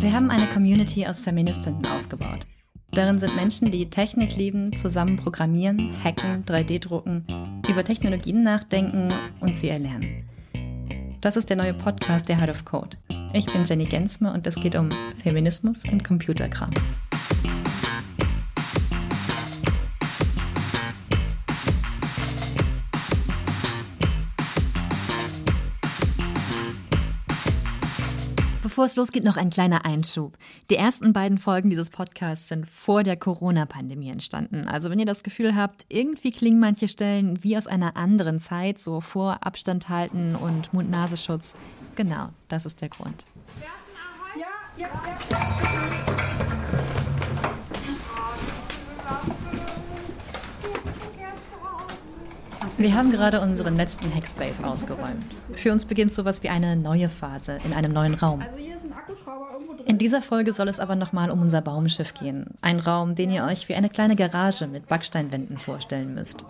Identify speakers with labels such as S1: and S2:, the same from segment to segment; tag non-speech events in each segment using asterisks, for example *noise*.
S1: Wir haben eine Community aus Feministinnen aufgebaut. Darin sind Menschen, die Technik lieben, zusammen programmieren, hacken, 3D-drucken, über Technologien nachdenken und sie erlernen. Das ist der neue Podcast der Heart of Code. Ich bin Jenny Gensmer und es geht um Feminismus und Computerkram. Bevor es losgeht, noch ein kleiner Einschub. Die ersten beiden Folgen dieses Podcasts sind vor der Corona-Pandemie entstanden. Also wenn ihr das Gefühl habt, irgendwie klingen manche Stellen wie aus einer anderen Zeit, so vor Abstand halten und Mund-Nasenschutz, genau, das ist der Grund. Ja, ja, ja. Wir haben gerade unseren letzten Hackspace ausgeräumt. Für uns beginnt sowas wie eine neue Phase in einem neuen Raum. Also in dieser Folge soll es aber nochmal um unser Baumschiff gehen. Ein Raum, den ihr euch wie eine kleine Garage mit Backsteinwänden vorstellen müsst.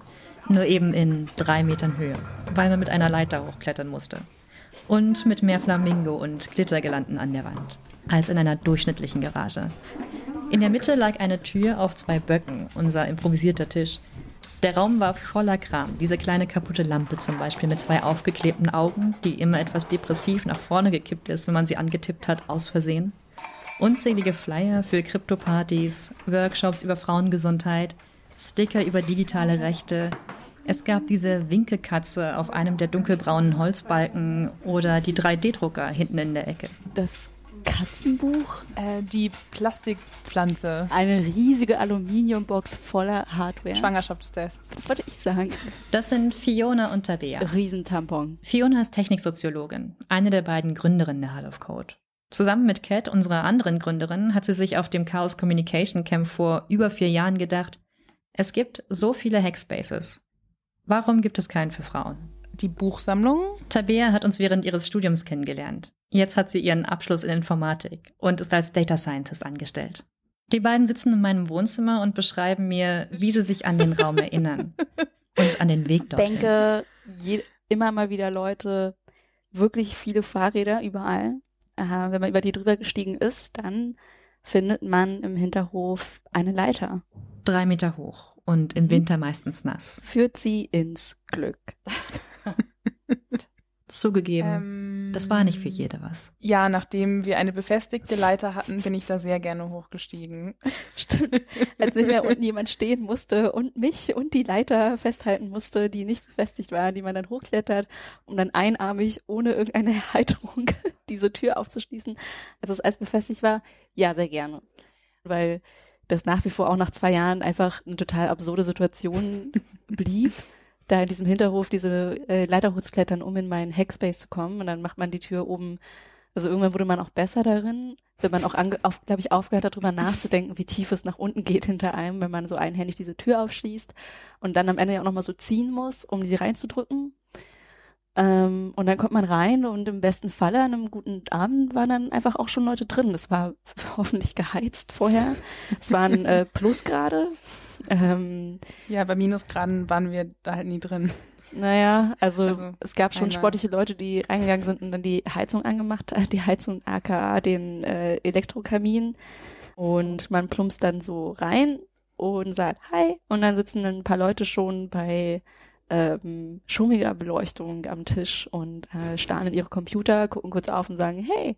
S1: Nur eben in drei Metern Höhe, weil man mit einer Leiter hochklettern musste. Und mit mehr Flamingo und Glittergelanden an der Wand, als in einer durchschnittlichen Garage. In der Mitte lag eine Tür auf zwei Böcken, unser improvisierter Tisch. Der Raum war voller Kram. Diese kleine kaputte Lampe zum Beispiel mit zwei aufgeklebten Augen, die immer etwas depressiv nach vorne gekippt ist, wenn man sie angetippt hat, aus Versehen. Unzählige Flyer für Kryptopartys, Workshops über Frauengesundheit, Sticker über digitale Rechte. Es gab diese Winkelkatze auf einem der dunkelbraunen Holzbalken oder die 3D-Drucker hinten in der Ecke.
S2: Das Katzenbuch?
S3: Äh, die Plastikpflanze.
S2: Eine riesige Aluminiumbox voller Hardware.
S3: Schwangerschaftstests.
S2: Das wollte ich sagen.
S1: Das sind Fiona und Tabea.
S2: Riesentampon.
S1: Fiona ist Techniksoziologin, eine der beiden Gründerinnen der Hall of Code. Zusammen mit Kat, unserer anderen Gründerin, hat sie sich auf dem Chaos Communication Camp vor über vier Jahren gedacht, es gibt so viele Hackspaces. Warum gibt es keinen für Frauen?
S3: Die Buchsammlung?
S1: Tabea hat uns während ihres Studiums kennengelernt. Jetzt hat sie ihren Abschluss in Informatik und ist als Data Scientist angestellt. Die beiden sitzen in meinem Wohnzimmer und beschreiben mir, wie sie sich an den Raum *laughs* erinnern und an den Weg dorthin.
S2: Ich denke, je, immer mal wieder Leute, wirklich viele Fahrräder überall. Äh, wenn man über die drüber gestiegen ist, dann findet man im Hinterhof eine Leiter.
S1: Drei Meter hoch und im Winter meistens nass.
S2: Führt sie ins Glück. *laughs*
S1: Zugegeben, ähm, das war nicht für jede was.
S3: Ja, nachdem wir eine befestigte Leiter hatten, bin ich da sehr gerne hochgestiegen. *laughs*
S2: Stimmt. Als nicht mehr unten jemand stehen musste und mich und die Leiter festhalten musste, die nicht befestigt war, die man dann hochklettert, um dann einarmig ohne irgendeine *laughs* Erheiterung diese Tür aufzuschließen, als es alles befestigt war, ja, sehr gerne. Weil das nach wie vor auch nach zwei Jahren einfach eine total absurde Situation *laughs* blieb da in diesem Hinterhof diese äh, Leiter hochzuklettern, um in meinen Hackspace zu kommen. Und dann macht man die Tür oben. Also irgendwann wurde man auch besser darin, wenn man auch, auf, glaube ich, aufgehört hat, darüber nachzudenken, wie tief es nach unten geht hinter einem, wenn man so einhändig diese Tür aufschließt und dann am Ende ja auch nochmal so ziehen muss, um sie reinzudrücken. Ähm, und dann kommt man rein und im besten Falle an einem guten Abend waren dann einfach auch schon Leute drin. Es war *laughs* hoffentlich geheizt vorher. Es waren äh, Plusgrade.
S3: Ähm, ja, bei Minusgraden waren wir da halt nie drin.
S2: Naja, also, also es gab schon sportliche Leute, die reingegangen sind und dann die Heizung angemacht, äh, die Heizung aka den äh, Elektrokamin. Und man plumpst dann so rein und sagt Hi. Und dann sitzen dann ein paar Leute schon bei ähm, schummiger Beleuchtung am Tisch und äh, starren in ihre Computer, gucken kurz auf und sagen, hey.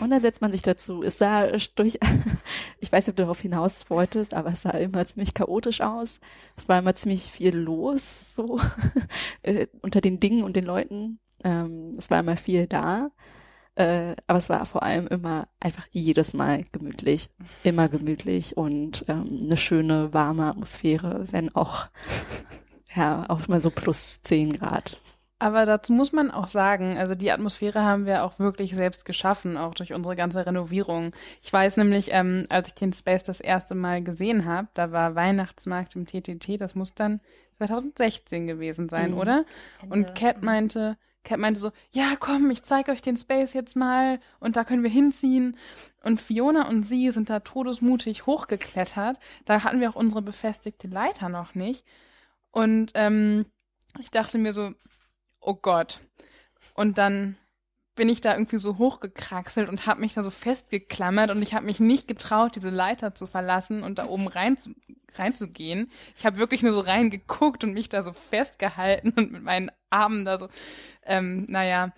S2: Und dann setzt man sich dazu. Es sah durch, *laughs* ich weiß nicht, ob du darauf hinaus wolltest, aber es sah immer ziemlich chaotisch aus. Es war immer ziemlich viel los, so, *laughs* äh, unter den Dingen und den Leuten. Ähm, es war immer viel da. Äh, aber es war vor allem immer einfach jedes Mal gemütlich. Immer gemütlich und ähm, eine schöne, warme Atmosphäre, wenn auch ja, auch mal so plus zehn Grad.
S3: Aber dazu muss man auch sagen, also die Atmosphäre haben wir auch wirklich selbst geschaffen, auch durch unsere ganze Renovierung. Ich weiß nämlich, ähm, als ich den Space das erste Mal gesehen habe, da war Weihnachtsmarkt im TTT, das muss dann 2016 gewesen sein, mhm. oder? Ende. Und Cat meinte, Cat meinte so, ja, komm, ich zeige euch den Space jetzt mal und da können wir hinziehen. Und Fiona und sie sind da todesmutig hochgeklettert. Da hatten wir auch unsere befestigte Leiter noch nicht. Und ähm, ich dachte mir so, oh Gott. Und dann bin ich da irgendwie so hochgekraxelt und habe mich da so festgeklammert und ich habe mich nicht getraut, diese Leiter zu verlassen und da oben rein zu, reinzugehen. Ich habe wirklich nur so reingeguckt und mich da so festgehalten und mit meinen Armen da so, ähm, naja.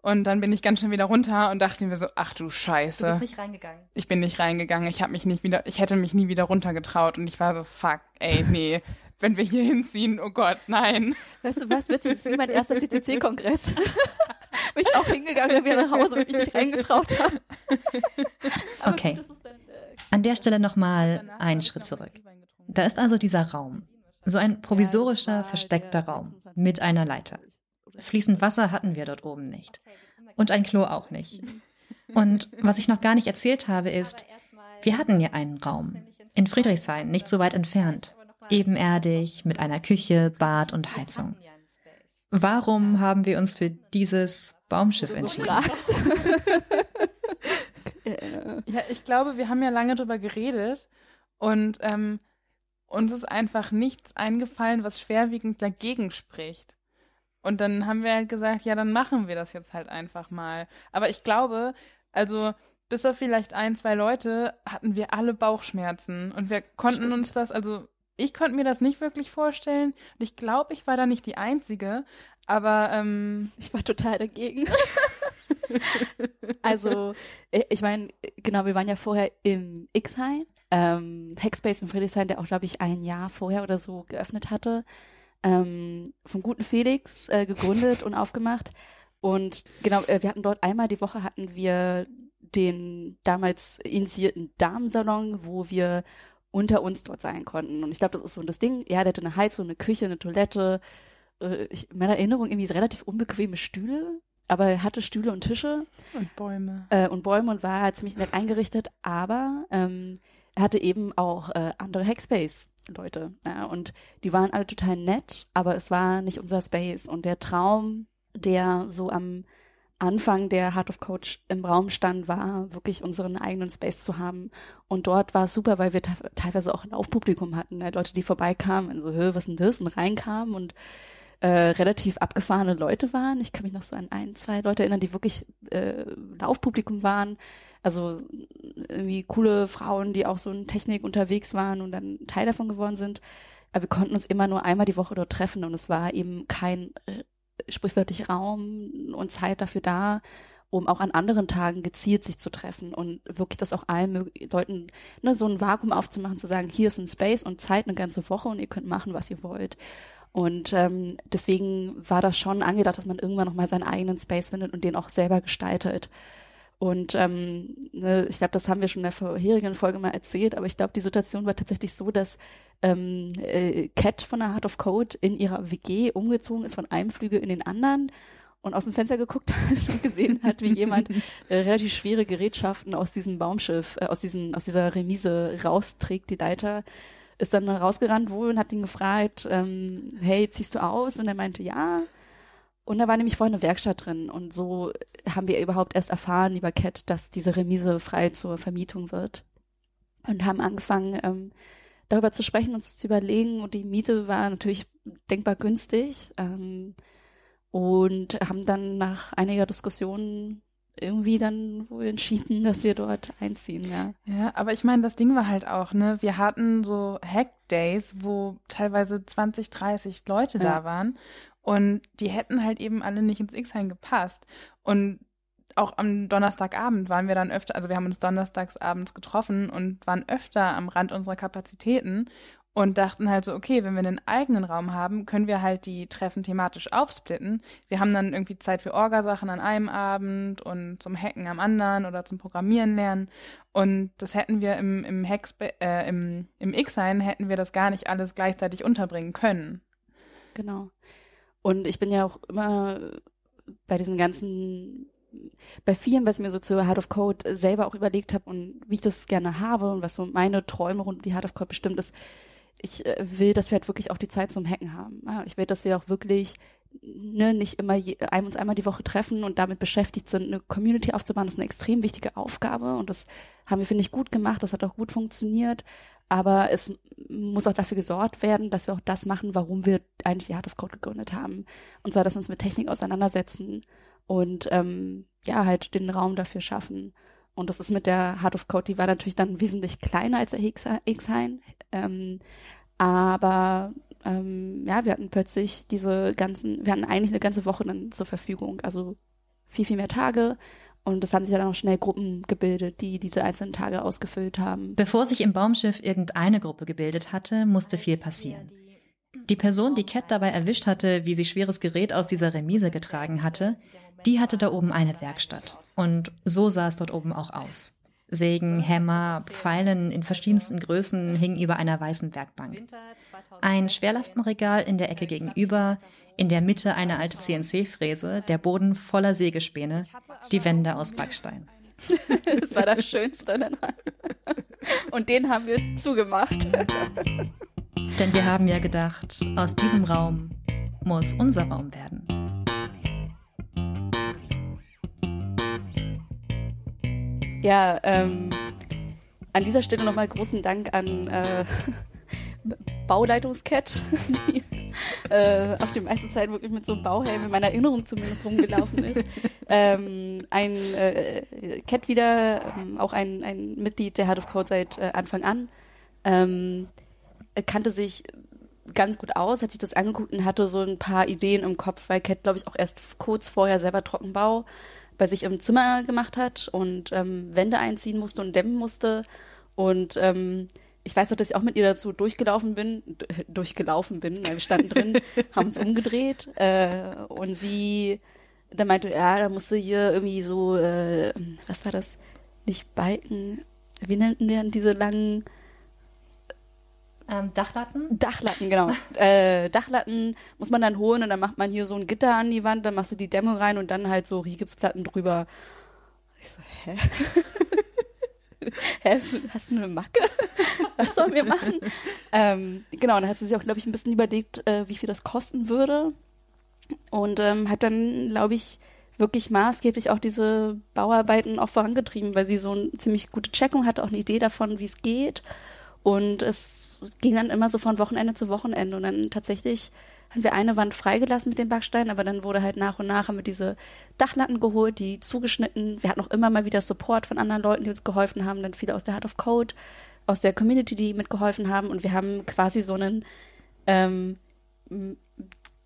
S3: Und dann bin ich ganz schön wieder runter und dachte mir so, ach du Scheiße. Du
S1: bist nicht reingegangen.
S3: Ich bin nicht reingegangen. Ich habe mich nicht wieder, ich hätte mich nie wieder runtergetraut und ich war so, fuck, ey, nee wenn wir hier hinziehen, oh Gott, nein.
S2: Weißt du was, witzig, das ist wie mein erster CCC-Kongress. *laughs* bin ich auch hingegangen, wieder nach Hause, mich nicht reingetraut habe.
S1: okay. Gut, dann, äh, An der Stelle nochmal einen Schritt zurück. Da ist also dieser Raum. So ein provisorischer, versteckter Raum mit einer Leiter. Fließend Wasser hatten wir dort oben nicht. Und ein Klo auch nicht. Und was ich noch gar nicht erzählt habe, *laughs* ist, wir hatten ja einen Raum. In Friedrichshain, nicht so weit entfernt ebenerdig mit einer Küche, Bad und Heizung. Warum haben wir uns für dieses Baumschiff entschieden? *laughs*
S3: ja, ich glaube, wir haben ja lange darüber geredet und ähm, uns ist einfach nichts eingefallen, was schwerwiegend dagegen spricht. Und dann haben wir halt gesagt, ja, dann machen wir das jetzt halt einfach mal. Aber ich glaube, also bis auf vielleicht ein, zwei Leute hatten wir alle Bauchschmerzen und wir konnten Stimmt. uns das, also ich konnte mir das nicht wirklich vorstellen. Und ich glaube, ich war da nicht die Einzige. Aber ähm,
S2: ich war total dagegen. *laughs* also, ich meine, genau, wir waren ja vorher im X-Hain, ähm, Hackspace in Friedrichshain, der auch, glaube ich, ein Jahr vorher oder so geöffnet hatte. Ähm, vom guten Felix äh, gegründet und aufgemacht. Und genau, äh, wir hatten dort einmal die Woche hatten wir den damals initiierten Damensalon, wo wir unter uns dort sein konnten. Und ich glaube, das ist so das Ding. Ja, der hatte eine Heizung, eine Küche, eine Toilette. Äh, ich, in meiner Erinnerung irgendwie relativ unbequeme Stühle, aber er hatte Stühle und Tische.
S3: Und Bäume.
S2: Äh, und Bäume und war halt ziemlich nett eingerichtet, aber ähm, er hatte eben auch äh, andere Hackspace-Leute. Ja, und die waren alle total nett, aber es war nicht unser Space. Und der Traum, der so am Anfang der Heart of Coach im Raum stand, war wirklich unseren eigenen Space zu haben. Und dort war es super, weil wir teilweise auch ein Laufpublikum hatten, ne? Leute, die vorbeikamen und so, Hö, was denn das? Und reinkamen und äh, relativ abgefahrene Leute waren. Ich kann mich noch so an ein, zwei Leute erinnern, die wirklich äh, Laufpublikum waren. Also irgendwie coole Frauen, die auch so in Technik unterwegs waren und dann Teil davon geworden sind. Aber wir konnten uns immer nur einmal die Woche dort treffen und es war eben kein äh, sprichwörtlich Raum und Zeit dafür da, um auch an anderen Tagen gezielt sich zu treffen und wirklich das auch allen Leuten ne, so ein Vakuum aufzumachen, zu sagen, hier ist ein Space und Zeit eine ganze Woche und ihr könnt machen, was ihr wollt. Und ähm, deswegen war das schon angedacht, dass man irgendwann nochmal seinen eigenen Space findet und den auch selber gestaltet. Und ähm, ne, ich glaube, das haben wir schon in der vorherigen Folge mal erzählt, aber ich glaube, die Situation war tatsächlich so, dass ähm, äh, Cat von der Heart of Code in ihrer WG umgezogen ist von einem Flügel in den anderen und aus dem Fenster geguckt *laughs* hat und gesehen hat, wie jemand äh, relativ schwere Gerätschaften aus diesem Baumschiff, äh, aus diesem, aus dieser Remise rausträgt, die Leiter, ist dann rausgerannt wohl und hat ihn gefragt, ähm, hey, ziehst du aus? Und er meinte, ja. Und da war nämlich vorhin eine Werkstatt drin. Und so haben wir überhaupt erst erfahren über Cat, dass diese Remise frei zur Vermietung wird. Und haben angefangen, ähm, darüber zu sprechen und zu überlegen. Und die Miete war natürlich denkbar günstig. Ähm, und haben dann nach einiger Diskussion irgendwie dann wohl entschieden, *laughs* dass wir dort einziehen, ja.
S3: Ja, aber ich meine, das Ding war halt auch, ne, wir hatten so Hack-Days, wo teilweise 20, 30 Leute ja. da waren und die hätten halt eben alle nicht ins X-Hain gepasst. Und auch am Donnerstagabend waren wir dann öfter, also wir haben uns donnerstags abends getroffen und waren öfter am Rand unserer Kapazitäten und dachten halt so, okay, wenn wir einen eigenen Raum haben, können wir halt die Treffen thematisch aufsplitten. Wir haben dann irgendwie Zeit für Orgasachen an einem Abend und zum Hacken am anderen oder zum Programmieren lernen. Und das hätten wir im, im, äh, im, im X-Sein hätten wir das gar nicht alles gleichzeitig unterbringen können.
S2: Genau. Und ich bin ja auch immer bei diesen ganzen, bei vielen, was mir so zu Heart of Code selber auch überlegt habe und wie ich das gerne habe und was so meine Träume rund um die Heart of Code bestimmt ist, ich äh, will, dass wir halt wirklich auch die Zeit zum Hacken haben. Ich will, dass wir auch wirklich ne, nicht immer ein, uns einmal die Woche treffen und damit beschäftigt sind, eine Community aufzubauen. Das ist eine extrem wichtige Aufgabe und das haben wir, finde ich, gut gemacht. Das hat auch gut funktioniert. Aber es muss auch dafür gesorgt werden, dass wir auch das machen, warum wir eigentlich die Heart of Code gegründet haben. Und zwar, dass wir uns mit Technik auseinandersetzen und ähm, ja, halt den Raum dafür schaffen. Und das ist mit der Heart of Code, die war natürlich dann wesentlich kleiner als der X-Hain. Ähm, aber ähm, ja, wir hatten plötzlich diese ganzen, wir hatten eigentlich eine ganze Woche dann zur Verfügung. Also viel, viel mehr Tage. Und es haben sich dann auch schnell Gruppen gebildet, die diese einzelnen Tage ausgefüllt haben.
S1: Bevor sich im Baumschiff irgendeine Gruppe gebildet hatte, musste viel passieren. Die Person, die Cat dabei erwischt hatte, wie sie schweres Gerät aus dieser Remise getragen hatte, die hatte da oben eine Werkstatt. Und so sah es dort oben auch aus. Sägen, Hämmer, Pfeilen in verschiedensten Größen hingen über einer weißen Werkbank. Ein Schwerlastenregal in der Ecke gegenüber, in der Mitte eine alte CNC-Fräse, der Boden voller Sägespäne, die Wände aus Backstein. *laughs*
S2: das war das Schönste. Und den haben wir zugemacht. *laughs*
S1: Denn wir haben ja gedacht, aus diesem Raum muss unser Raum werden.
S2: Ja, ähm, an dieser Stelle nochmal großen Dank an äh, *laughs* Bauleitungscat, die äh, auf die meiste Zeit wirklich mit so einem Bauhelm in meiner Erinnerung zumindest rumgelaufen ist. ähm, ein äh, Cat wieder, ähm, auch ein, ein Mitglied der Heart of Code seit äh, Anfang an, ähm, kannte sich ganz gut aus, hat sich das angeguckt und hatte so ein paar Ideen im Kopf, weil Cat, glaube ich, auch erst kurz vorher selber Trockenbau bei sich im Zimmer gemacht hat und ähm, Wände einziehen musste und dämmen musste. Und ähm, ich weiß noch, dass ich auch mit ihr dazu durchgelaufen bin, durchgelaufen bin, weil wir standen drin, *laughs* haben uns umgedreht äh, und sie dann meinte, ja, da musste hier irgendwie so, äh, was war das? Nicht Balken, wie nannten denn diese langen
S1: ähm, Dachlatten?
S2: Dachlatten, genau. *laughs* äh, Dachlatten muss man dann holen und dann macht man hier so ein Gitter an die Wand, dann machst du die Dämmung rein und dann halt so Rigipsplatten drüber. Ich so, hä? *laughs* hä, hast du, hast du eine Macke? Was sollen wir machen? ähm, genau, dann hat sie sich auch, glaube ich, ein bisschen überlegt, äh, wie viel das kosten würde. Und ähm, hat dann, glaube ich, wirklich maßgeblich auch diese Bauarbeiten auch vorangetrieben, weil sie so eine ziemlich gute Checkung hatte, auch eine Idee davon, wie es geht und es ging dann immer so von Wochenende zu Wochenende. Und dann tatsächlich haben wir eine Wand freigelassen mit den Backsteinen, aber dann wurde halt nach und nach haben wir diese Dachlatten geholt, die zugeschnitten. Wir hatten auch immer mal wieder Support von anderen Leuten, die uns geholfen haben, dann viele aus der Heart of Code, aus der Community, die mitgeholfen haben. Und wir haben quasi so einen ähm,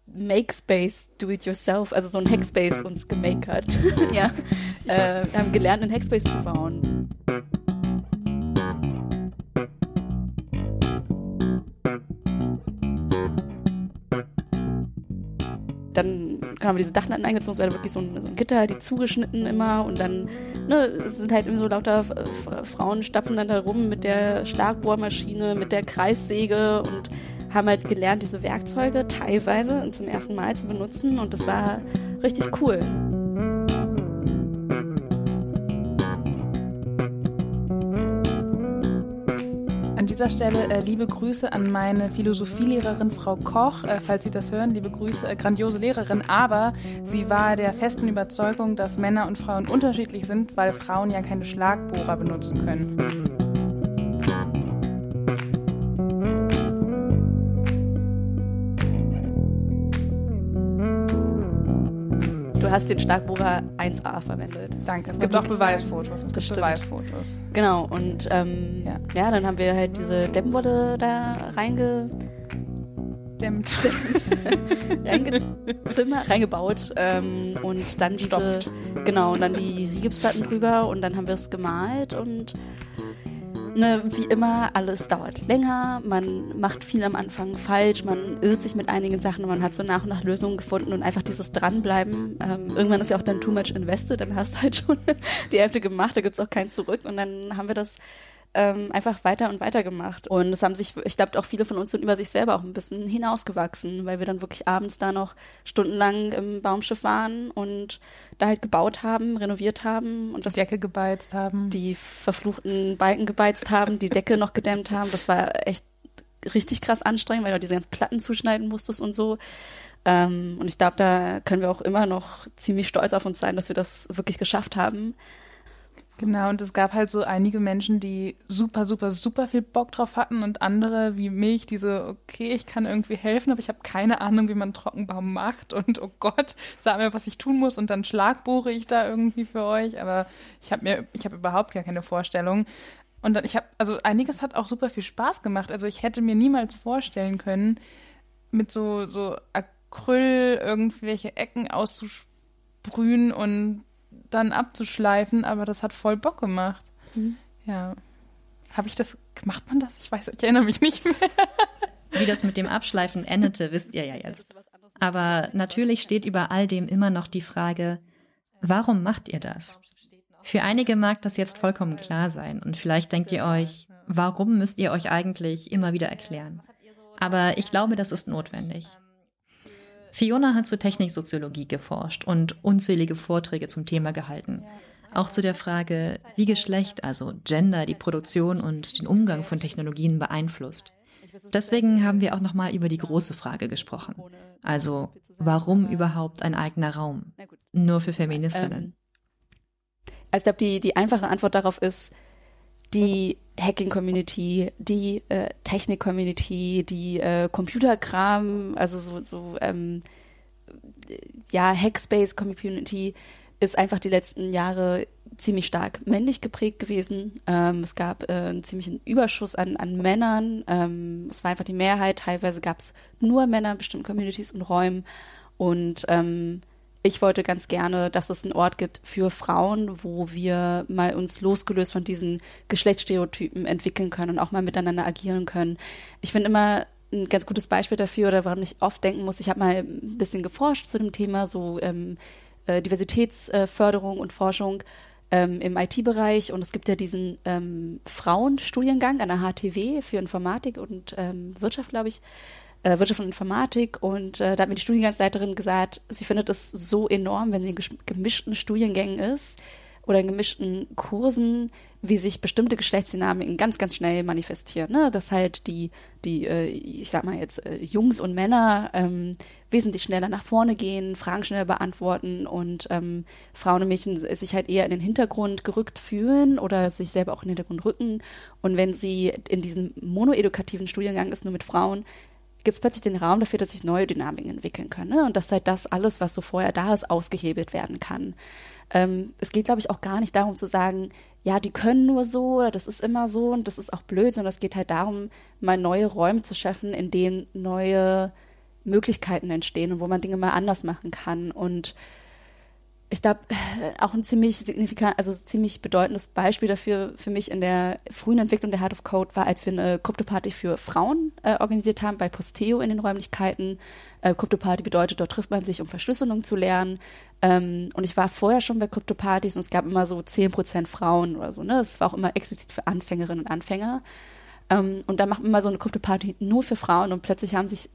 S2: Make Space, do it yourself, also so ein Hackspace uns gemakert. *laughs* ja. *laughs* Äh, wir haben gelernt, einen Hackspace zu bauen. dann haben wir diese Dachlatten eingezogen, es war wirklich so ein, so ein, Gitter, die zugeschnitten immer und dann ne, es sind halt immer so lauter Frauen stapfen dann da rum mit der Schlagbohrmaschine, mit der Kreissäge und haben halt gelernt, diese Werkzeuge teilweise zum ersten Mal zu benutzen und das war richtig cool.
S3: Dieser Stelle äh, liebe Grüße an meine Philosophielehrerin Frau Koch, äh, falls Sie das hören, liebe Grüße, äh, grandiose Lehrerin, aber sie war der festen Überzeugung, dass Männer und Frauen unterschiedlich sind, weil Frauen ja keine Schlagbohrer benutzen können.
S2: Hast den Schlagbohrer 1A verwendet.
S3: Danke. Es gibt auch Beweisfotos. Es gibt. Beweisfotos.
S2: Genau. Und ähm, ja. ja. dann haben wir halt diese Dämmwolle da reinge dämmt, *laughs* Zimmer reingebaut ähm, und dann diese Stopft. genau und dann die Gipsplatten drüber und dann haben wir es gemalt und ne, wie immer, alles dauert länger, man macht viel am Anfang falsch, man irrt sich mit einigen Sachen und man hat so nach und nach Lösungen gefunden und einfach dieses Dranbleiben. Ähm, irgendwann ist ja auch dann too much invested, dann hast du halt schon *laughs* die Hälfte gemacht, da gibt's auch kein Zurück und dann haben wir das ähm, einfach weiter und weiter gemacht. Und es haben sich, ich glaube, auch viele von uns sind über sich selber auch ein bisschen hinausgewachsen, weil wir dann wirklich abends da noch stundenlang im Baumschiff waren und da halt gebaut haben, renoviert haben und
S3: das, die Decke gebeizt haben.
S2: Die verfluchten Balken gebeizt haben, die Decke noch gedämmt haben. Das war echt richtig krass anstrengend, weil du diese ganzen Platten zuschneiden musstest und so. Ähm, und ich glaube, da können wir auch immer noch ziemlich stolz auf uns sein, dass wir das wirklich geschafft haben.
S3: Genau, und es gab halt so einige Menschen, die super, super, super viel Bock drauf hatten und andere wie mich, die so, okay, ich kann irgendwie helfen, aber ich habe keine Ahnung, wie man Trockenbaum macht und oh Gott, sag mir, was ich tun muss und dann schlagbohre ich da irgendwie für euch, aber ich habe mir, ich habe überhaupt gar keine Vorstellung. Und dann, ich habe, also einiges hat auch super viel Spaß gemacht. Also ich hätte mir niemals vorstellen können, mit so, so Acryl irgendwelche Ecken auszusprühen und dann abzuschleifen, aber das hat voll Bock gemacht. Mhm. Ja. Habe ich das, macht man das? Ich weiß, ich erinnere mich nicht mehr. *laughs*
S1: Wie das mit dem Abschleifen endete, wisst ihr ja jetzt. Aber natürlich steht über all dem immer noch die Frage, warum macht ihr das? Für einige mag das jetzt vollkommen klar sein und vielleicht denkt ihr euch, warum müsst ihr euch eigentlich immer wieder erklären? Aber ich glaube, das ist notwendig. Fiona hat zur Techniksoziologie geforscht und unzählige Vorträge zum Thema gehalten. Auch zu der Frage, wie Geschlecht, also Gender, die Produktion und den Umgang von Technologien beeinflusst. Deswegen haben wir auch nochmal über die große Frage gesprochen. Also, warum überhaupt ein eigener Raum? Nur für Feministinnen. Ähm,
S2: also ich glaube, die, die einfache Antwort darauf ist, die Hacking-Community, die äh, Technik-Community, die äh, Computerkram, also so, so ähm, ja, Hackspace-Community ist einfach die letzten Jahre ziemlich stark männlich geprägt gewesen. Ähm, es gab äh, einen ziemlichen Überschuss an, an Männern. Ähm, es war einfach die Mehrheit. Teilweise gab es nur Männer in bestimmten Communities und Räumen. Und ähm, ich wollte ganz gerne, dass es einen Ort gibt für Frauen, wo wir mal uns losgelöst von diesen Geschlechtsstereotypen entwickeln können und auch mal miteinander agieren können. Ich finde immer ein ganz gutes Beispiel dafür, oder woran ich oft denken muss, ich habe mal ein bisschen geforscht zu dem Thema, so ähm, äh, Diversitätsförderung und Forschung ähm, im IT-Bereich und es gibt ja diesen ähm, Frauenstudiengang an der HTW für Informatik und ähm, Wirtschaft, glaube ich, äh, Wirtschaft und Informatik und äh, da hat mir die Studiengangsleiterin gesagt, sie findet es so enorm, wenn sie in gemischten Studiengängen ist oder in gemischten Kursen, wie sich bestimmte Geschlechtsdynamiken ganz, ganz schnell manifestieren. Ne? Dass halt die, die, äh, ich sag mal jetzt, äh, Jungs und Männer ähm, wesentlich schneller nach vorne gehen, Fragen schneller beantworten und ähm, Frauen und Mädchen sich halt eher in den Hintergrund gerückt fühlen oder sich selber auch in den Hintergrund rücken. Und wenn sie in diesem monoedukativen Studiengang ist, nur mit Frauen, gibt es plötzlich den Raum dafür, dass sich neue Dynamiken entwickeln können. Ne? Und dass halt das alles, was so vorher da ist, ausgehebelt werden kann. Ähm, es geht, glaube ich, auch gar nicht darum zu sagen, ja, die können nur so oder das ist immer so und das ist auch blöd, sondern es geht halt darum, mal neue Räume zu schaffen, in denen neue Möglichkeiten entstehen und wo man Dinge mal anders machen kann. Und ich glaube, auch ein ziemlich signifikant, also ziemlich bedeutendes Beispiel dafür für mich in der frühen Entwicklung der Heart of Code war, als wir eine Krypto-Party für Frauen äh, organisiert haben bei Posteo in den Räumlichkeiten. Äh, Krypto-Party bedeutet, dort trifft man sich, um Verschlüsselung zu lernen. Ähm, und ich war vorher schon bei Krypto-Partys und es gab immer so zehn Prozent Frauen oder so. Ne? Es war auch immer explizit für Anfängerinnen und Anfänger. Ähm, und da macht man mal so eine Krypto-Party nur für Frauen und plötzlich haben sich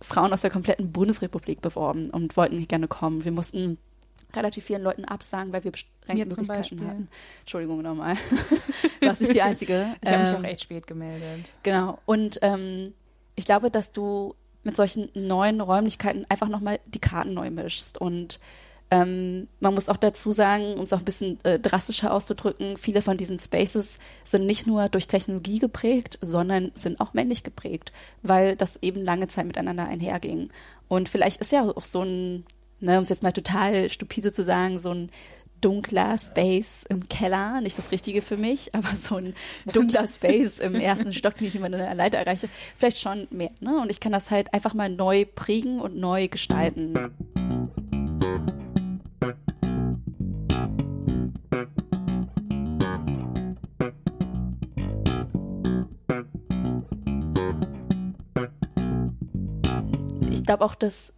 S2: Frauen aus der kompletten Bundesrepublik beworben und wollten gerne kommen. Wir mussten relativ vielen Leuten absagen, weil wir beschränkte Möglichkeiten hatten. Entschuldigung nochmal. *laughs* das ist die einzige.
S3: Ich habe mich auch ähm, echt spät gemeldet.
S2: Genau. Und ähm, ich glaube, dass du mit solchen neuen Räumlichkeiten einfach nochmal die Karten neu mischst. Und ähm, man muss auch dazu sagen, um es auch ein bisschen äh, drastischer auszudrücken, viele von diesen Spaces sind nicht nur durch Technologie geprägt, sondern sind auch männlich geprägt, weil das eben lange Zeit miteinander einherging. Und vielleicht ist ja auch so ein ne, um es jetzt mal total stupide zu sagen, so ein dunkler Space im Keller, nicht das Richtige für mich, *laughs* aber so ein dunkler Space im ersten *laughs* Stock, den ich immer in der Leiter erreiche, vielleicht schon mehr. Ne? Und ich kann das halt einfach mal neu prägen und neu gestalten. Ich glaube auch, dass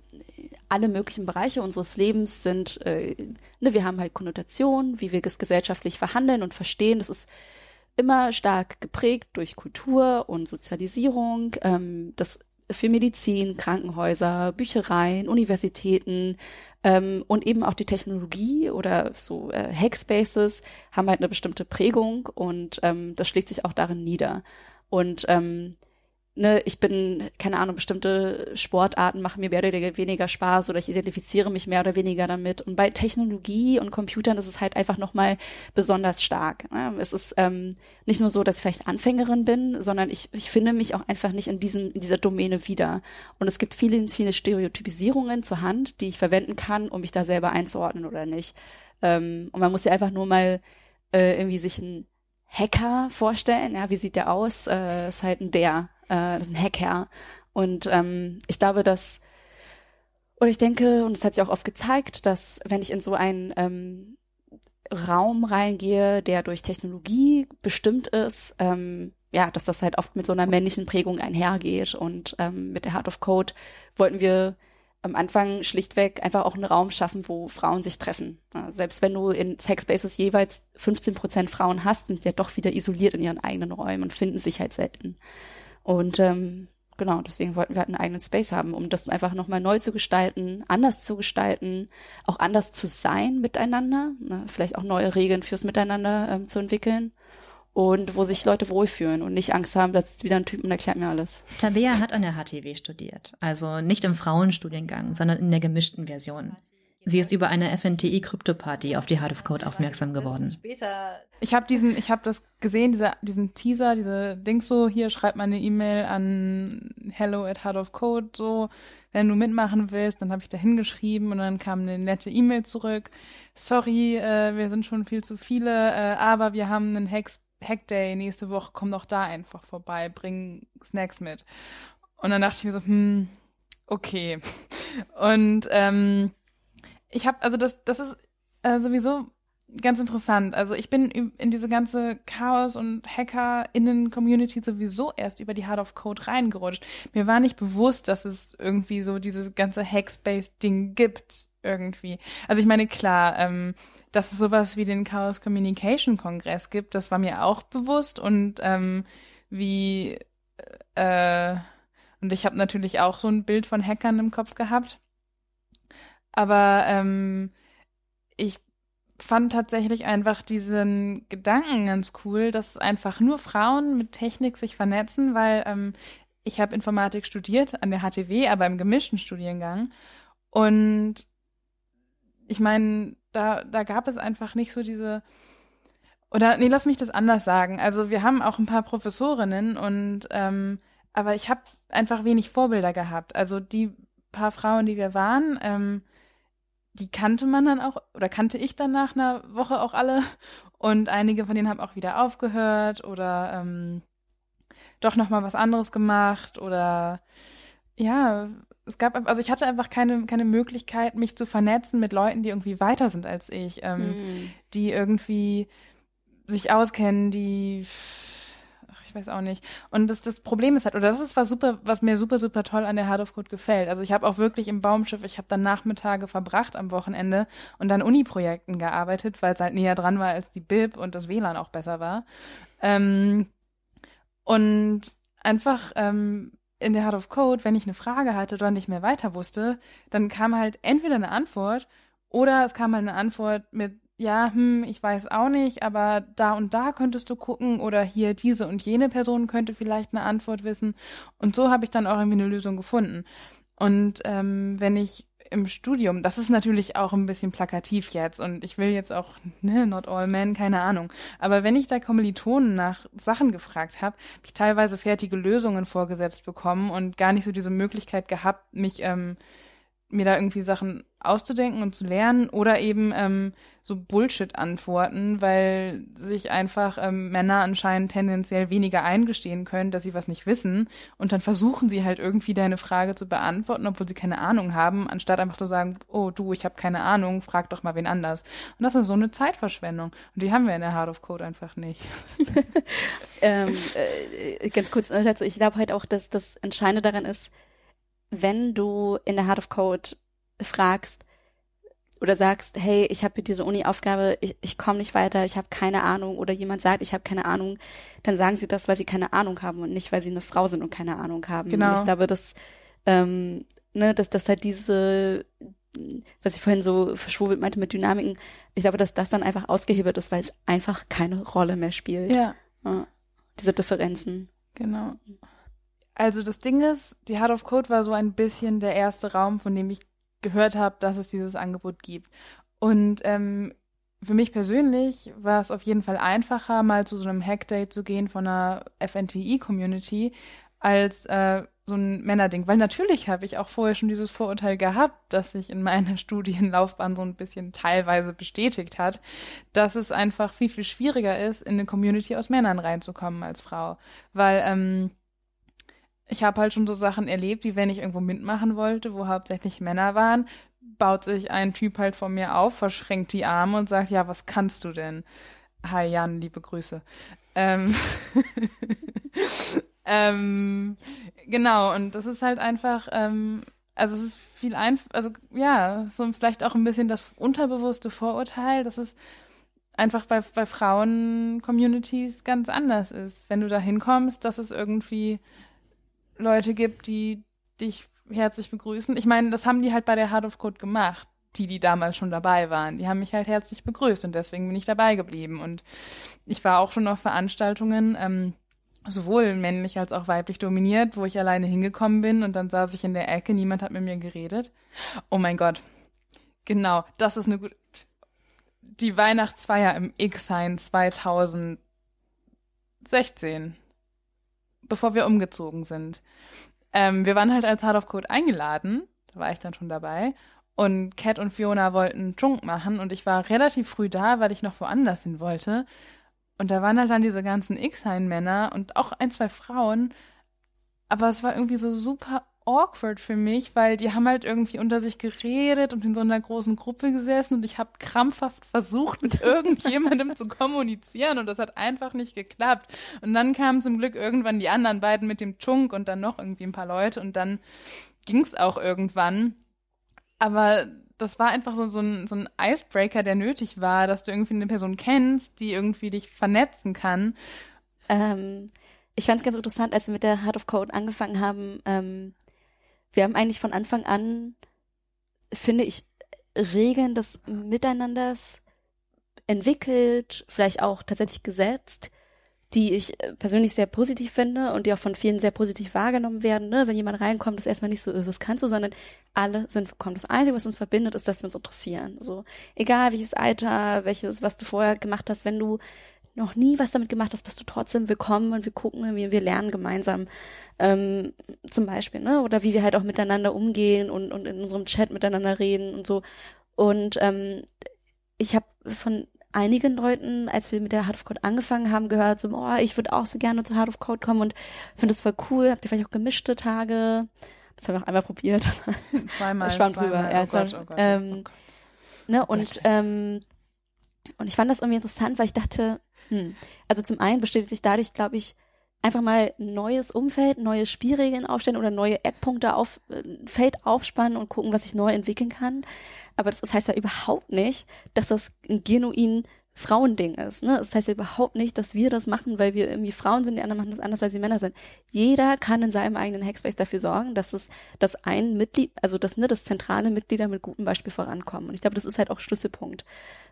S2: alle möglichen Bereiche unseres Lebens sind, äh, ne, wir haben halt Konnotationen, wie wir es gesellschaftlich verhandeln und verstehen. Das ist immer stark geprägt durch Kultur und Sozialisierung. Ähm, das für Medizin, Krankenhäuser, Büchereien, Universitäten ähm, und eben auch die Technologie oder so äh, Hackspaces haben halt eine bestimmte Prägung und ähm, das schlägt sich auch darin nieder. Und ähm, ne, ich bin, keine Ahnung, bestimmte Sportarten machen mir mehr oder weniger Spaß oder ich identifiziere mich mehr oder weniger damit. Und bei Technologie und Computern ist es halt einfach nochmal besonders stark. Ne? Es ist ähm, nicht nur so, dass ich vielleicht Anfängerin bin, sondern ich, ich finde mich auch einfach nicht in, diesem, in dieser Domäne wieder. Und es gibt viele, viele Stereotypisierungen zur Hand, die ich verwenden kann, um mich da selber einzuordnen oder nicht. Ähm, und man muss ja einfach nur mal äh, irgendwie sich ein Hacker vorstellen. Ja, wie sieht der aus? Äh, ist halt ein der, äh, ein Hacker. Und ähm, ich glaube, dass, oder ich denke, und es hat sich auch oft gezeigt, dass wenn ich in so einen ähm, Raum reingehe, der durch Technologie bestimmt ist, ähm, ja, dass das halt oft mit so einer männlichen Prägung einhergeht. Und ähm, mit der Heart of Code wollten wir am Anfang schlichtweg einfach auch einen Raum schaffen, wo Frauen sich treffen. Selbst wenn du in Hackspaces jeweils 15 Prozent Frauen hast, sind die ja doch wieder isoliert in ihren eigenen Räumen und finden sich halt selten. Und ähm, genau, deswegen wollten wir halt einen eigenen Space haben, um das einfach nochmal neu zu gestalten, anders zu gestalten, auch anders zu sein miteinander, ne? vielleicht auch neue Regeln fürs Miteinander ähm, zu entwickeln und wo sich Leute wohlfühlen und nicht Angst haben, dass wieder ein Typ und erklärt mir alles.
S1: Tabea hat an der HTW studiert, also nicht im Frauenstudiengang, sondern in der gemischten Version. Sie ist über eine FNTI-Krypto-Party auf die Heart of Code aufmerksam geworden.
S3: Ich habe diesen, ich habe das gesehen, dieser, diesen Teaser, diese Dings so, hier schreib mal eine E-Mail an hello at Heart of Code, so, wenn du mitmachen willst, dann habe ich da hingeschrieben und dann kam eine nette E-Mail zurück. Sorry, äh, wir sind schon viel zu viele, äh, aber wir haben einen Hex Hackday nächste Woche, komm doch da einfach vorbei, bring Snacks mit. Und dann dachte ich mir so, hm, okay. Und ähm, ich habe, also das, das ist äh, sowieso ganz interessant. Also ich bin in diese ganze Chaos- und Hacker-Innen-Community sowieso erst über die Heart of Code reingerutscht. Mir war nicht bewusst, dass es irgendwie so dieses ganze Hackspace-Ding gibt irgendwie. Also ich meine, klar, ähm, dass es sowas wie den Chaos Communication Kongress gibt, das war mir auch bewusst und ähm, wie äh, und ich habe natürlich auch so ein Bild von Hackern im Kopf gehabt. Aber ähm, ich fand tatsächlich einfach diesen Gedanken ganz cool, dass einfach nur Frauen mit Technik sich vernetzen, weil ähm, ich habe Informatik studiert an der HTW, aber im gemischten Studiengang. Und ich meine, da, da gab es einfach nicht so diese. Oder nee, lass mich das anders sagen. Also wir haben auch ein paar Professorinnen und ähm, aber ich habe einfach wenig Vorbilder gehabt. Also die paar Frauen, die wir waren, ähm, die kannte man dann auch, oder kannte ich dann nach einer Woche auch alle. Und einige von denen haben auch wieder aufgehört oder ähm, doch nochmal was anderes gemacht oder ja, es gab, also ich hatte einfach keine, keine Möglichkeit, mich zu vernetzen mit Leuten, die irgendwie weiter sind als ich, ähm, mhm. die irgendwie sich auskennen, die weiß auch nicht. Und das, das Problem ist halt, oder das ist was super, was mir super, super toll an der Hard of Code gefällt. Also ich habe auch wirklich im Baumschiff, ich habe dann Nachmittage verbracht am Wochenende und dann Uni-Projekten gearbeitet, weil es halt näher dran war als die Bib und das WLAN auch besser war. Ähm, und einfach ähm, in der Hard of Code, wenn ich eine Frage hatte oder nicht mehr weiter wusste, dann kam halt entweder eine Antwort oder es kam halt eine Antwort mit ja, hm, ich weiß auch nicht, aber da und da könntest du gucken oder hier diese und jene Person könnte vielleicht eine Antwort wissen. Und so habe ich dann auch irgendwie eine Lösung gefunden. Und ähm, wenn ich im Studium, das ist natürlich auch ein bisschen plakativ jetzt und ich will jetzt auch, ne, not all men, keine Ahnung. Aber wenn ich da Kommilitonen nach Sachen gefragt habe, habe ich teilweise fertige Lösungen vorgesetzt bekommen und gar nicht so diese Möglichkeit gehabt, mich ähm, mir da irgendwie Sachen auszudenken und zu lernen oder eben ähm, so Bullshit-Antworten, weil sich einfach ähm, Männer anscheinend tendenziell weniger eingestehen können, dass sie was nicht wissen und dann versuchen sie halt irgendwie deine Frage zu beantworten, obwohl sie keine Ahnung haben, anstatt einfach zu sagen, oh du, ich habe keine Ahnung, frag doch mal wen anders. Und das ist so eine Zeitverschwendung und die haben wir in der Hard of Code einfach nicht. *laughs*
S2: ähm, äh, ganz kurz dazu, ich glaube halt auch, dass das Entscheidende daran ist, wenn du in der Heart of Code fragst oder sagst, hey, ich habe diese Uni-Aufgabe, ich, ich komme nicht weiter, ich habe keine Ahnung, oder jemand sagt, ich habe keine Ahnung, dann sagen sie das, weil sie keine Ahnung haben und nicht, weil sie eine Frau sind und keine Ahnung haben. Genau. Und ich glaube, dass, ähm, ne, dass das halt diese, was ich vorhin so verschwurbelt meinte mit Dynamiken, ich glaube, dass das dann einfach ausgehebelt ist, weil es einfach keine Rolle mehr spielt.
S3: Ja.
S2: ja diese Differenzen.
S3: Genau Also das Ding ist, die Heart of Code war so ein bisschen der erste Raum, von dem ich gehört habe, dass es dieses Angebot gibt. Und ähm, für mich persönlich war es auf jeden Fall einfacher, mal zu so einem Hackdate zu gehen von einer FNTI-Community, als äh, so ein Männerding. Weil natürlich habe ich auch vorher schon dieses Vorurteil gehabt, das sich in meiner *laughs* Studienlaufbahn so ein bisschen teilweise bestätigt hat, dass es einfach viel, viel schwieriger ist, in eine Community aus Männern reinzukommen als Frau. Weil, ähm, ich habe halt schon so Sachen erlebt, wie wenn ich irgendwo mitmachen wollte, wo hauptsächlich Männer waren, baut sich ein Typ halt vor mir auf, verschränkt die Arme und sagt, ja, was kannst du denn? Hi Jan, liebe Grüße. Ähm, *laughs* ähm, genau, und das ist halt einfach, ähm, also es ist viel einfach, also ja, so vielleicht auch ein bisschen das unterbewusste Vorurteil, dass es einfach bei, bei Frauen-Communities ganz anders ist. Wenn du da hinkommst, dass es irgendwie Leute gibt, die dich herzlich begrüßen. Ich meine, das haben die halt bei der Heart of Code gemacht, die, die damals schon dabei waren. Die haben mich halt herzlich begrüßt und deswegen bin ich dabei geblieben. Und ich war auch schon auf Veranstaltungen, ähm, sowohl männlich als auch weiblich dominiert, wo ich alleine hingekommen bin und dann saß ich in der Ecke, niemand hat mit mir geredet. Oh mein Gott. Genau, das ist eine gute. Die Weihnachtsfeier im X-Sein 2016, bevor wir umgezogen sind. Ähm, wir waren halt als Hard of Code eingeladen, da war ich dann schon dabei. Und Cat und Fiona wollten Junk machen und ich war relativ früh da, weil ich noch woanders hin wollte. Und da waren halt dann diese ganzen X-Hein-Männer und auch ein, zwei Frauen. Aber es war irgendwie so super awkward für mich, weil die haben halt irgendwie unter sich geredet und in so einer großen Gruppe gesessen und ich habe krampfhaft versucht, mit *laughs* irgendjemandem zu kommunizieren und das hat einfach nicht geklappt. Und dann kamen zum Glück irgendwann die anderen beiden mit dem Chunk und dann noch irgendwie ein paar Leute und dann ging's auch irgendwann. Aber das war einfach so, so, ein, so ein Icebreaker, der nötig war, dass du irgendwie eine Person kennst, die irgendwie dich vernetzen kann.
S2: Ähm, ich fand es ganz interessant, als wir mit der Heart of Code angefangen haben. Ähm, wir haben eigentlich von Anfang an, finde ich, Regeln des Miteinanders entwickelt, vielleicht auch tatsächlich gesetzt, die ich äh, persönlich sehr positiv finde und die auch von vielen sehr positiv wahrgenommen werden. Ne? Wenn jemand reinkommt, ist erstmal nicht so, äh, was kannst du, sondern alle sind willkommen. Das Einzige, was uns verbindet, ist, dass wir uns interessieren. So, egal welches Alter, welches, was du vorher gemacht hast, wenn du noch nie was damit gemacht hast, bist du trotzdem willkommen und wir gucken, wie wir lernen gemeinsam. Ähm, zum Beispiel, ne? Oder wie wir halt auch miteinander umgehen und, und in unserem Chat miteinander reden und so. Und ähm, ich habe von einigen Leuten, als wir mit der Hard of Code angefangen haben, gehört, so, oh, ich würde auch so gerne zu Hard of Code kommen und finde das voll cool. Habt ihr vielleicht auch gemischte Tage? Das haben wir auch einmal probiert. *laughs*
S3: Zweimal. *laughs*
S2: Schwamm drüber. Ja, oh Gott, oh Gott, ähm, oh Gott. Ne, und, ähm, und ich fand das irgendwie interessant, weil ich dachte, hm, also zum einen besteht sich dadurch, glaube ich, einfach mal neues Umfeld, neue Spielregeln aufstellen oder neue Eckpunkte auf äh, Feld aufspannen und gucken, was sich neu entwickeln kann. Aber das, das heißt ja überhaupt nicht, dass das ein genuin Frauending ist. Ne? Das heißt ja überhaupt nicht, dass wir das machen, weil wir irgendwie Frauen sind, die anderen machen das anders, weil sie Männer sind. Jeder kann in seinem eigenen Hackspace dafür sorgen, dass es, dass ein Mitglied, also dass ne, das zentrale Mitglieder mit gutem Beispiel vorankommen. Und ich glaube, das ist halt auch Schlüsselpunkt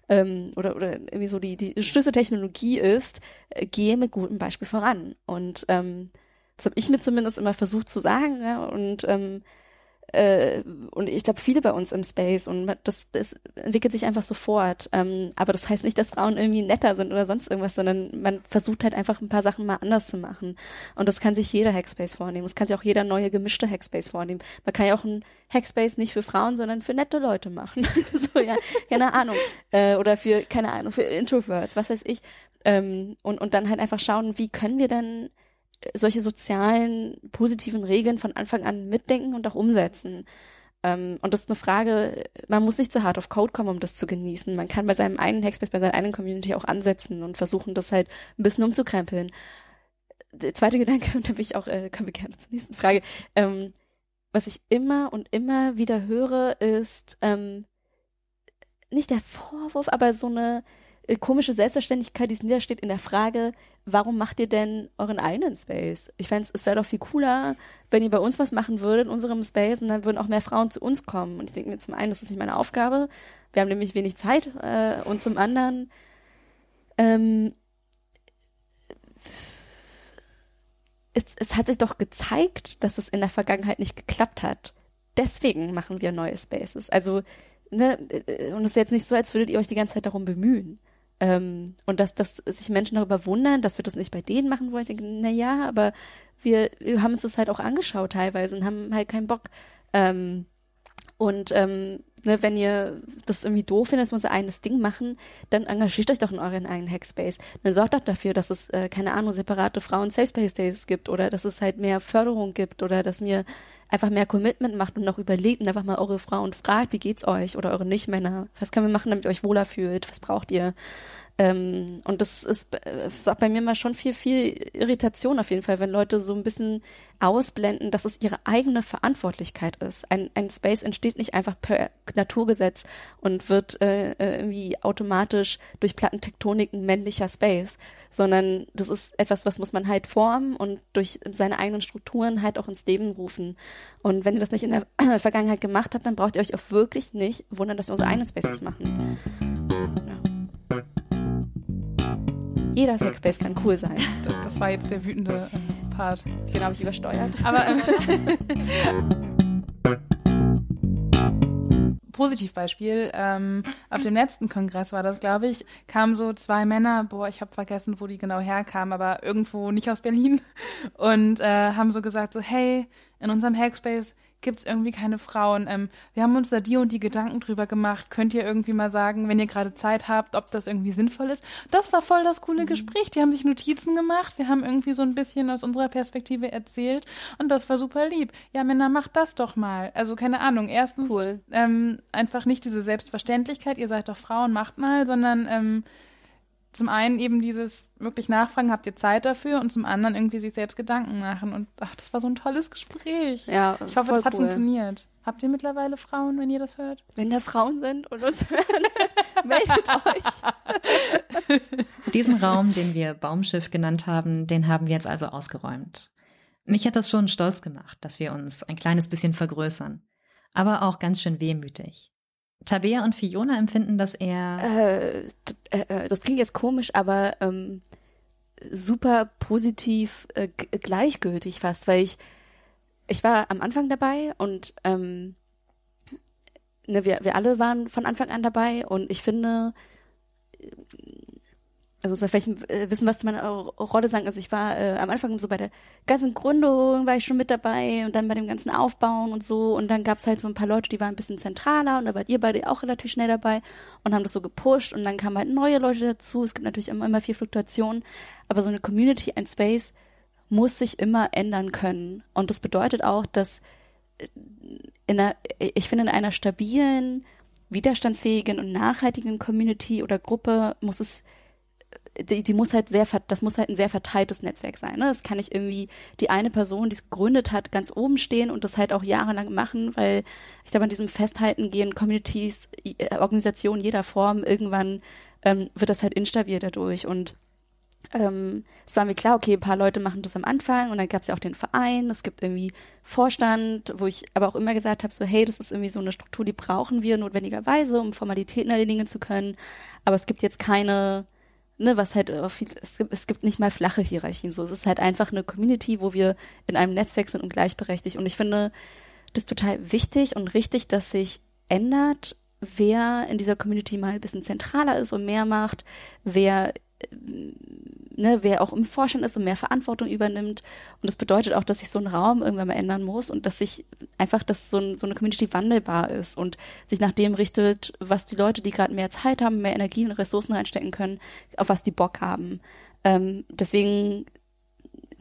S2: ähm, oder, oder irgendwie so die, die Schlüsseltechnologie ist, äh, gehe mit gutem Beispiel voran. Und ähm, das habe ich mir zumindest immer versucht zu sagen, ja, und ähm, äh, und ich glaube, viele bei uns im Space und das, das entwickelt sich einfach sofort. Ähm, aber das heißt nicht, dass Frauen irgendwie netter sind oder sonst irgendwas, sondern man versucht halt einfach ein paar Sachen mal anders zu machen. Und das kann sich jeder Hackspace vornehmen. Das kann sich auch jeder neue gemischte Hackspace vornehmen. Man kann ja auch ein Hackspace nicht für Frauen, sondern für nette Leute machen. *laughs* so, ja, keine Ahnung. Äh, oder für, keine Ahnung, für Introverts, was weiß ich. Ähm, und, und dann halt einfach schauen, wie können wir denn solche sozialen, positiven Regeln von Anfang an mitdenken und auch umsetzen. Ähm, und das ist eine Frage, man muss nicht zu hart auf Code kommen, um das zu genießen. Man kann bei seinem eigenen Hackspace, bei seiner eigenen Community auch ansetzen und versuchen, das halt ein bisschen umzukrempeln. Der zweite Gedanke, *laughs* und da bin ich auch, äh, kommen wir gerne zur nächsten Frage. Ähm, was ich immer und immer wieder höre, ist ähm, nicht der Vorwurf, aber so eine äh, komische Selbstverständlichkeit, die niedersteht in der Frage, warum macht ihr denn euren eigenen Space? Ich fände es wäre doch viel cooler, wenn ihr bei uns was machen würdet in unserem Space und dann würden auch mehr Frauen zu uns kommen. Und ich denke mir zum einen, das ist nicht meine Aufgabe. Wir haben nämlich wenig Zeit äh, und zum anderen ähm, es, es hat sich doch gezeigt, dass es in der Vergangenheit nicht geklappt hat. Deswegen machen wir neue Spaces. Also, ne, äh, und es ist jetzt nicht so, als würdet ihr euch die ganze Zeit darum bemühen. Ähm, und dass, dass sich Menschen darüber wundern, dass wir das nicht bei denen machen wollen. Ich denke, na ja, aber wir, wir haben uns das halt auch angeschaut teilweise und haben halt keinen Bock. Ähm, und ähm, ne, wenn ihr das irgendwie doof findet, dass wir unser eigenes Ding machen, dann engagiert euch doch in euren eigenen Hackspace. Dann sorgt doch dafür, dass es, äh, keine Ahnung, separate Frauen Safe Space Days gibt oder dass es halt mehr Förderung gibt oder dass mir einfach mehr Commitment macht und noch überlegt und einfach mal eure Frauen fragt, wie geht's euch oder eure Nichtmänner, was können wir machen, damit ihr euch wohler fühlt, was braucht ihr? Ähm, und das ist, äh, sorgt bei mir mal schon viel, viel Irritation auf jeden Fall, wenn Leute so ein bisschen ausblenden, dass es ihre eigene Verantwortlichkeit ist. Ein, ein Space entsteht nicht einfach per Naturgesetz und wird äh, äh irgendwie automatisch durch Plattentektonik ein männlicher Space, sondern das ist etwas, was muss man halt formen und durch seine eigenen Strukturen halt auch ins Leben rufen. Und wenn ihr das nicht in der *clears throat* Vergangenheit gemacht habt, dann braucht ihr euch auch wirklich nicht wundern, dass wir unsere eigenen Spaces machen. Jeder Sexspace kann cool sein.
S3: Das, das war jetzt der wütende äh, Part.
S2: Den habe ich übersteuert.
S3: Aber ähm, *laughs* Positivbeispiel, ähm, auf dem letzten Kongress war das, glaube ich, kamen so zwei Männer, boah, ich habe vergessen, wo die genau herkamen, aber irgendwo nicht aus Berlin und äh, haben so gesagt, so, hey, in unserem Hackspace gibt es irgendwie keine Frauen. Ähm, wir haben uns da die und die Gedanken drüber gemacht. Könnt ihr irgendwie mal sagen, wenn ihr gerade Zeit habt, ob das irgendwie sinnvoll ist? Das war voll das coole mhm. Gespräch. Die haben sich Notizen gemacht. Wir haben irgendwie so ein bisschen aus unserer Perspektive erzählt und das war super lieb. Ja, Männer, macht das doch mal. Also keine Ahnung. Erstens cool. ähm, einfach nicht diese Selbstverständlichkeit, ihr seid doch Frauen, macht mal, sondern ähm, zum einen eben dieses wirklich nachfragen, habt ihr Zeit dafür und zum anderen irgendwie sich selbst Gedanken machen. Und ach, das war so ein tolles Gespräch. Ja, ich hoffe, das hat cool. funktioniert. Habt ihr mittlerweile Frauen, wenn ihr das hört?
S2: Wenn da Frauen sind und uns hören, *laughs* meldet euch. *laughs*
S1: Diesen Raum, den wir Baumschiff genannt haben, den haben wir jetzt also ausgeräumt. Mich hat das schon stolz gemacht, dass wir uns ein kleines bisschen vergrößern. Aber auch ganz schön wehmütig. Tabea und Fiona empfinden das eher.
S2: Äh, äh, äh, das klingt jetzt komisch, aber ähm, super positiv äh, gleichgültig fast, weil ich ich war am Anfang dabei und ähm, ne, wir, wir alle waren von Anfang an dabei und ich finde, also soll vielleicht äh, bisschen was zu meiner Rolle sagen. Also ich war äh, am Anfang so bei der ganzen Gründung war ich schon mit dabei und dann bei dem ganzen Aufbauen und so und dann gab es halt so ein paar Leute, die waren ein bisschen zentraler und da wart ihr beide auch relativ schnell dabei und haben das so gepusht und dann kamen halt neue Leute dazu. Es gibt natürlich immer, immer viel Fluktuation, aber so eine Community, ein Space muss sich immer ändern können und das bedeutet auch, dass äh, in einer, ich finde in einer stabilen, widerstandsfähigen und nachhaltigen Community oder Gruppe muss es die, die muss halt sehr, das muss halt ein sehr verteiltes Netzwerk sein. Ne? Das kann nicht irgendwie die eine Person, die es gegründet hat, ganz oben stehen und das halt auch jahrelang machen, weil ich glaube, an diesem Festhalten gehen Communities, äh, Organisationen jeder Form, irgendwann ähm, wird das halt instabil dadurch und ähm, es war mir klar, okay, ein paar Leute machen das am Anfang und dann gab es ja auch den Verein, es gibt irgendwie Vorstand, wo ich aber auch immer gesagt habe, so hey, das ist irgendwie so eine Struktur, die brauchen wir notwendigerweise, um Formalitäten erledigen zu können, aber es gibt jetzt keine ne, was halt viel, es gibt, es gibt nicht mal flache Hierarchien, so, es ist halt einfach eine Community, wo wir in einem Netzwerk sind und gleichberechtigt. Und ich finde das total wichtig und richtig, dass sich ändert, wer in dieser Community mal ein bisschen zentraler ist und mehr macht, wer ne, wer auch im Vorstand ist und mehr Verantwortung übernimmt. Und das bedeutet auch, dass sich so ein Raum irgendwann mal ändern muss und dass sich einfach, dass so, ein, so eine Community wandelbar ist und sich nach dem richtet, was die Leute, die gerade mehr Zeit haben, mehr Energie und Ressourcen reinstecken können, auf was die Bock haben. Ähm, deswegen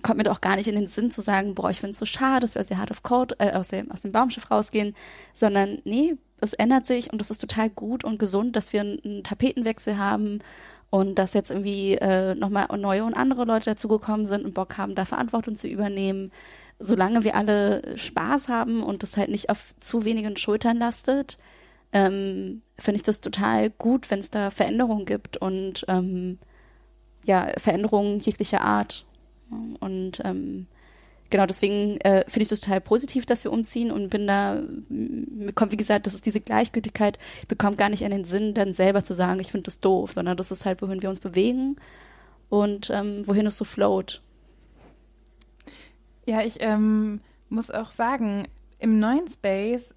S2: kommt mir doch gar nicht in den Sinn zu sagen, boah, ich finde es so schade, dass wir aus der Heart of Code, äh, aus, dem, aus dem Baumschiff rausgehen, sondern nee, es ändert sich und es ist total gut und gesund, dass wir einen Tapetenwechsel haben und dass jetzt irgendwie äh, nochmal neue und andere Leute dazugekommen sind und Bock haben, da Verantwortung zu übernehmen. Solange wir alle Spaß haben und das halt nicht auf zu wenigen Schultern lastet, ähm, finde ich das total gut, wenn es da Veränderungen gibt und ähm, ja, Veränderungen jeglicher Art. Und ähm, genau deswegen äh, finde ich es total positiv, dass wir umziehen und bin da, kommt wie gesagt, das ist diese Gleichgültigkeit, ich bekomme gar nicht an den Sinn, dann selber zu sagen, ich finde das doof, sondern das ist halt, wohin wir uns bewegen und ähm, wohin es so float.
S3: Ja, ich ähm, muss auch sagen, im neuen Space,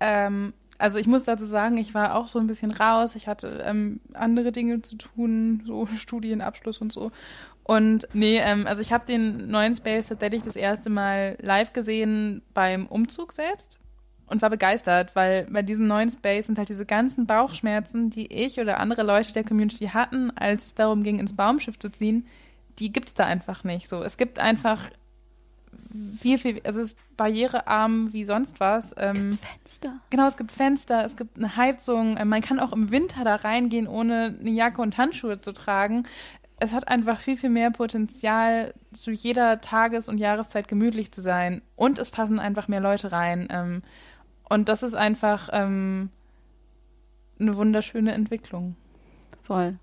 S3: ähm, also ich muss dazu sagen, ich war auch so ein bisschen raus. Ich hatte ähm, andere Dinge zu tun, so *laughs* Studienabschluss und so. Und nee, ähm, also ich habe den neuen Space tatsächlich das erste Mal live gesehen beim Umzug selbst und war begeistert, weil bei diesem neuen Space sind halt diese ganzen Bauchschmerzen, die ich oder andere Leute der Community hatten, als es darum ging, ins Baumschiff zu ziehen, die gibt's da einfach nicht. So, es gibt einfach viel, viel, also es ist barrierearm wie sonst was.
S2: Es ähm, gibt Fenster.
S3: Genau, es gibt Fenster, es gibt eine Heizung. Äh, man kann auch im Winter da reingehen, ohne eine Jacke und Handschuhe zu tragen. Es hat einfach viel, viel mehr Potenzial, zu jeder Tages- und Jahreszeit gemütlich zu sein. Und es passen einfach mehr Leute rein. Ähm, und das ist einfach ähm, eine wunderschöne Entwicklung.
S2: Voll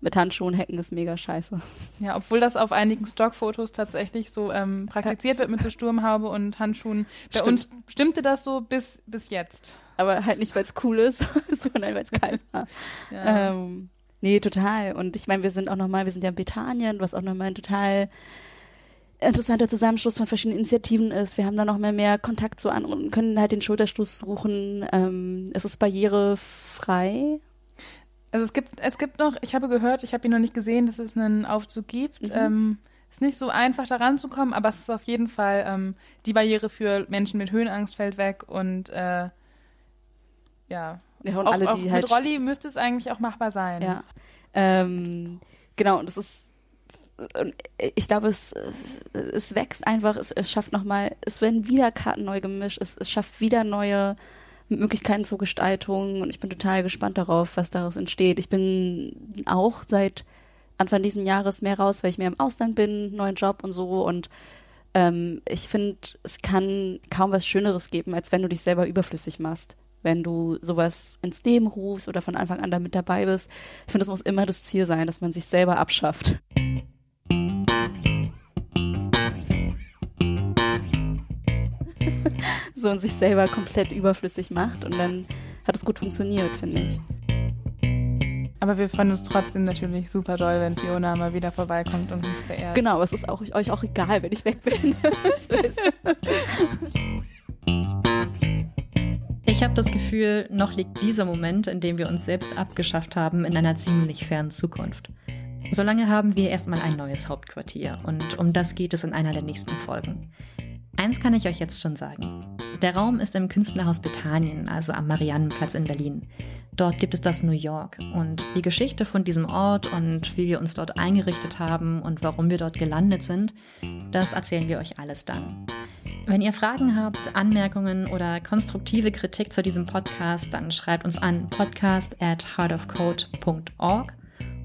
S2: mit Handschuhen hacken ist mega scheiße. *laughs*
S3: Ja, obwohl das auf einigen Stockfotos tatsächlich so ähm, praktiziert wird mit so Sturmhaube und Handschuhen. Bei Stimmt. uns stimmte das so bis, bis jetzt.
S2: Aber halt nicht, weil es cool ist, *laughs* sondern weil es kalt *laughs* war. ja. ähm, nee, total. Und ich meine, wir sind auch nochmal, wir sind ja in Bethanien, was auch nochmal ein total interessanter Zusammenschluss von verschiedenen Initiativen ist. Wir haben da noch mehr, mehr Kontakt zu anderen und können halt den Schulterschluss suchen. Ähm, es ist barrierefrei
S3: also es gibt, es gibt noch, ich habe gehört, ich habe ihn noch nicht gesehen, dass es einen Aufzug gibt. Mhm. Ähm, ist nicht so einfach da ranzukommen, aber es ist auf jeden Fall ähm, die Barriere für Menschen mit Höhenangst fällt weg und äh, ja. ja und auch, alle, auch halt mit Rolli müsste es eigentlich auch machbar sein.
S2: Ja. Ähm, genau, und das ist ich glaube, es, es wächst einfach, es, es schafft nochmal, es werden wieder Karten neu gemischt, es, es schafft wieder neue Möglichkeiten zur Gestaltung und ich bin total gespannt darauf, was daraus entsteht. Ich bin auch seit Anfang dieses Jahres mehr raus, weil ich mehr im Ausland bin, neuen Job und so und ähm, ich finde, es kann kaum was Schöneres geben, als wenn du dich selber überflüssig machst. Wenn du sowas ins Leben rufst oder von Anfang an damit dabei bist. Ich finde, das muss immer das Ziel sein, dass man sich selber abschafft. *laughs* so und sich selber komplett überflüssig macht und dann hat es gut funktioniert, finde ich.
S3: Aber wir freuen uns trotzdem natürlich super doll, wenn Fiona mal wieder vorbeikommt und uns verehrt.
S2: Genau, es ist auch, euch auch egal, wenn ich weg bin. *laughs*
S1: ich habe das Gefühl, noch liegt dieser Moment, in dem wir uns selbst abgeschafft haben, in einer ziemlich fernen Zukunft. Solange haben wir erstmal ein neues Hauptquartier und um das geht es in einer der nächsten Folgen. Eins kann ich euch jetzt schon sagen. Der Raum ist im Künstlerhaus Bethanien, also am Mariannenplatz in Berlin. Dort gibt es das New York und die Geschichte von diesem Ort und wie wir uns dort eingerichtet haben und warum wir dort gelandet sind, das erzählen wir euch alles dann. Wenn ihr Fragen habt, Anmerkungen oder konstruktive Kritik zu diesem Podcast, dann schreibt uns an podcast at heartofcode.org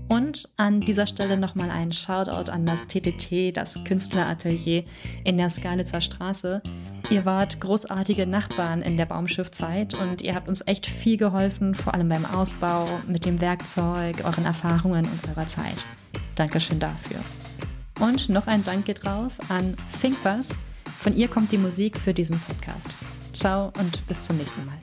S1: und an dieser Stelle nochmal ein Shoutout an das TTT, das Künstleratelier in der Skalitzer Straße. Ihr wart großartige Nachbarn in der Baumschiffzeit und ihr habt uns echt viel geholfen, vor allem beim Ausbau, mit dem Werkzeug, euren Erfahrungen und eurer Zeit. Dankeschön dafür. Und noch ein Dank geht raus an Thinkbus. Von ihr kommt die Musik für diesen Podcast. Ciao und bis zum nächsten Mal.